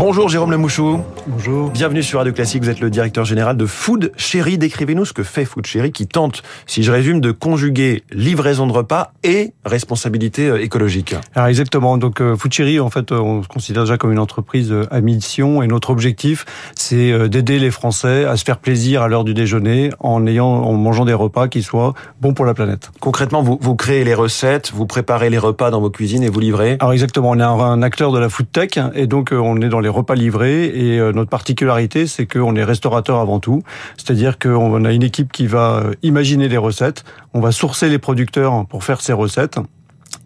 Bonjour Jérôme Lemouchou. Bonjour. Bienvenue sur Radio Classique, vous êtes le directeur général de Food Chéri. Décrivez-nous ce que fait Food Chéri qui tente, si je résume, de conjuguer livraison de repas et responsabilité euh, écologique. Alors exactement, donc euh, Food Chéri, en fait, euh, on se considère déjà comme une entreprise à mission et notre objectif, c'est d'aider les Français à se faire plaisir à l'heure du déjeuner en ayant, en mangeant des repas qui soient bons pour la planète. Concrètement, vous, vous créez les recettes, vous préparez les repas dans vos cuisines et vous livrez Alors exactement, on est un, acteur de la food tech et donc on est dans les repas livrés et notre particularité, c'est qu'on est restaurateur avant tout, c'est-à-dire qu'on a une équipe qui va imaginer des recettes, on va sourcer les producteurs pour faire ces recettes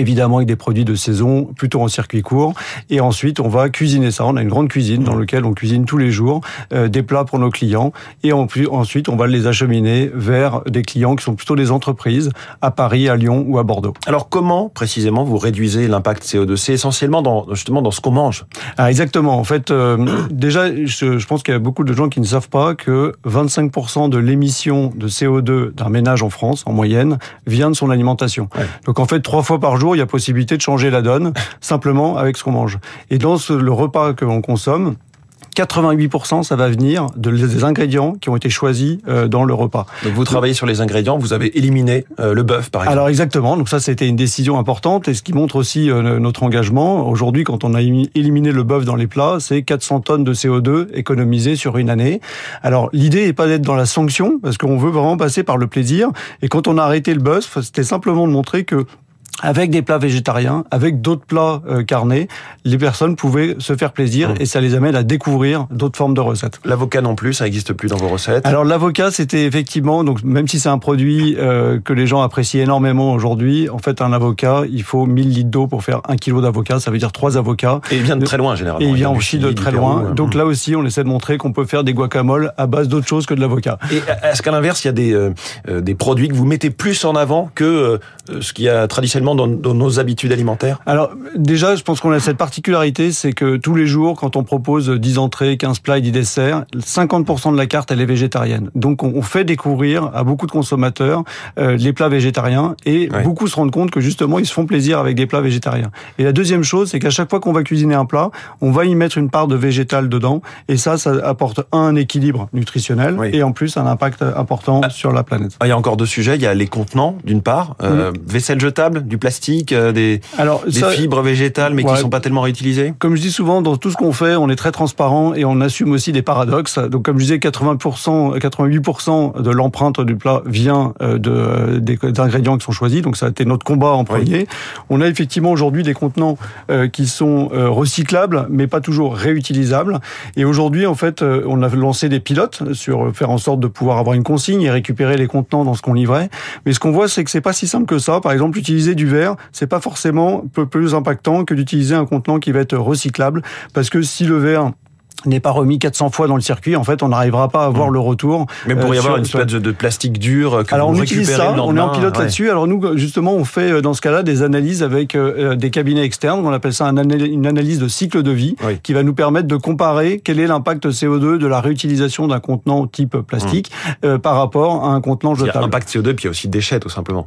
évidemment avec des produits de saison, plutôt en circuit court. Et ensuite, on va cuisiner ça. On a une grande cuisine dans laquelle on cuisine tous les jours euh, des plats pour nos clients. Et ensuite, on va les acheminer vers des clients qui sont plutôt des entreprises à Paris, à Lyon ou à Bordeaux. Alors, comment précisément vous réduisez l'impact CO2 C'est essentiellement dans, justement dans ce qu'on mange. Ah, exactement. En fait, euh, déjà, je, je pense qu'il y a beaucoup de gens qui ne savent pas que 25% de l'émission de CO2 d'un ménage en France, en moyenne, vient de son alimentation. Donc, en fait, trois fois par jour, il y a possibilité de changer la donne simplement avec ce qu'on mange. Et dans le repas que l'on consomme, 88% ça va venir de, des ingrédients qui ont été choisis euh, dans le repas. Donc vous travaillez sur les ingrédients, vous avez éliminé euh, le bœuf par exemple. Alors exactement, donc ça c'était une décision importante et ce qui montre aussi euh, notre engagement. Aujourd'hui quand on a éliminé le bœuf dans les plats, c'est 400 tonnes de CO2 économisées sur une année. Alors l'idée n'est pas d'être dans la sanction parce qu'on veut vraiment passer par le plaisir et quand on a arrêté le bœuf, c'était simplement de montrer que avec des plats végétariens, avec d'autres plats euh, carnés, les personnes pouvaient se faire plaisir mmh. et ça les amène à découvrir d'autres formes de recettes. L'avocat non plus, ça n'existe plus dans vos recettes Alors l'avocat, c'était effectivement, donc même si c'est un produit euh, que les gens apprécient énormément aujourd'hui, en fait un avocat, il faut 1000 litres d'eau pour faire un kilo d'avocat, ça veut dire trois avocats. Et il vient de très loin généralement. Et il vient aussi de très loin. Hein. Donc là aussi, on essaie de montrer qu'on peut faire des guacamoles à base d'autre chose que de l'avocat. Et est-ce qu'à l'inverse, il y a des, euh, des produits que vous mettez plus en avant que ce qui a traditionnellement dans, nos habitudes alimentaires Alors déjà, je pense qu'on a cette particularité, c'est que tous les jours, quand on propose 10 entrées, 15 plats et 10 desserts, 50% de la carte, elle est végétarienne. Donc on fait découvrir à beaucoup de consommateurs euh, les plats végétariens et beaucoup se rendent compte que justement, ils se font plaisir avec des plats végétariens. Et la deuxième chose, c'est qu'à chaque fois qu'on va cuisiner un plat, on va y mettre une part de végétal dedans et ça, ça apporte un équilibre nutritionnel et en plus un impact important ah. sur la planète. Ah, il y a encore deux sujets, il y a les contenants d'une part, euh, vaisselle jetable, du plastique, euh, des, Alors, des fibres végétales, mais qui qui sont pas tellement réutilisées Comme je dis souvent, dans tout ce qu'on fait, on est très transparent et on assume aussi des paradoxes. Donc, comme je disais, 80%, 88% de l'empreinte du plat vient euh, de, des, ingrédients qui sont choisis. Donc, ça a été notre combat en premier. On a effectivement aujourd'hui des contenants euh, qui sont recyclables, mais pas toujours réutilisables. Et aujourd'hui, en fait, on a lancé des pilotes sur faire en sorte de pouvoir avoir une consigne et récupérer les contenants dans ce qu'on livrait. Mais ce qu'on voit, c'est que c'est pas si simple que ça. Par exemple, utiliser du verre, c'est pas forcément plus impactant que d'utiliser un contenant qui va être recyclable, parce que si le verre n'est pas remis 400 fois dans le circuit, en fait, on n'arrivera pas à avoir mmh. le retour. Mais pour y euh, avoir une espèce de, plastique dur que Alors on utilise ça, on est en pilote là-dessus. Alors nous, justement, on fait euh, dans ce cas-là des analyses avec euh, des cabinets externes. On appelle ça une analyse de cycle de vie, qui va nous permettre de comparer quel est l'impact CO2 de la réutilisation d'un contenant type plastique mmh. par rapport à un contenant jetable. Il y a impact CO2, puis il y a aussi déchets, tout simplement.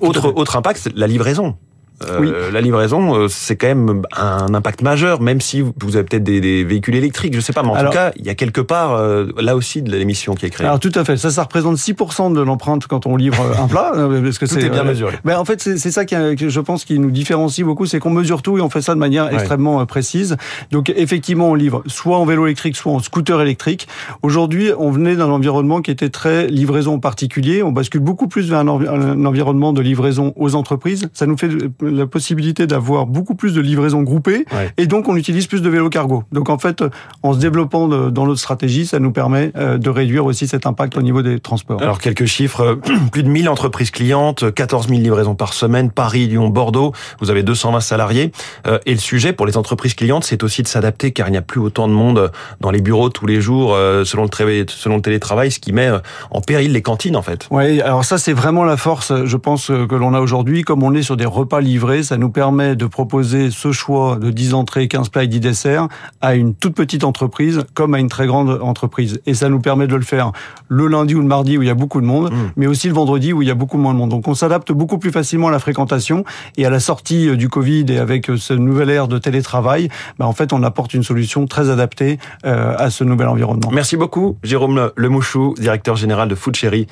autre autre impact, c'est la livraison. Euh, la livraison, euh, c'est quand même un impact majeur, même si vous avez peut-être des, véhicules électriques, je sais pas, mais en tout cas, il y a quelque part euh, là aussi de l'émission qui est créée. Alors tout à fait, ça, ça représente 6% de l'empreinte quand on livre un plat, parce que c'est bien mesuré. Ben, en fait, c'est ça qui, je pense, qui nous différencie beaucoup, c'est qu'on mesure tout et on fait ça de manière extrêmement précise. Donc effectivement, on livre soit en vélo électrique, soit en scooter électrique. Aujourd'hui, on venait d'un environnement qui était très livraison particulier. On bascule beaucoup plus vers un, un environnement de livraison aux entreprises. Ça nous fait la possibilité d'avoir beaucoup plus de livraisons groupées et donc on utilise plus de vélos cargo. Donc en fait, en se développant dans notre stratégie, ça nous permet euh, de réduire aussi cet impact au niveau des transports. Alors quelques chiffres, plus de 1000 entreprises clientes, 14 000 livraisons par semaine, Paris, Lyon, Bordeaux, vous avez 220 salariés. Euh, et le sujet pour les entreprises clientes, c'est aussi de s'adapter car il n'y a plus autant de monde dans les bureaux tous les jours euh, selon le, selon le télétravail, ce qui met en péril les cantines en fait. Oui, alors ça c'est vraiment la force, je pense, que l'on a aujourd'hui, comme on est sur des repas livrés ça nous permet de proposer ce choix de 10 entrées, 15 plats et 10 desserts à une toute petite entreprise comme à une très grande entreprise. Et ça nous permet de le faire le lundi ou le mardi où il y a beaucoup de monde, mmh. mais aussi le vendredi où il y a beaucoup moins de monde. Donc on s'adapte beaucoup plus facilement à la fréquentation et à la sortie euh, du Covid et avec euh, ce nouvel ère de télétravail, bah en fait on apporte une solution très adaptée euh, à ce nouvel environnement. Merci beaucoup Jérôme Lemouchou, directeur général de Food Cherry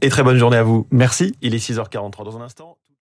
et très bonne journée à vous. Merci. Il est 6h43 dans un instant.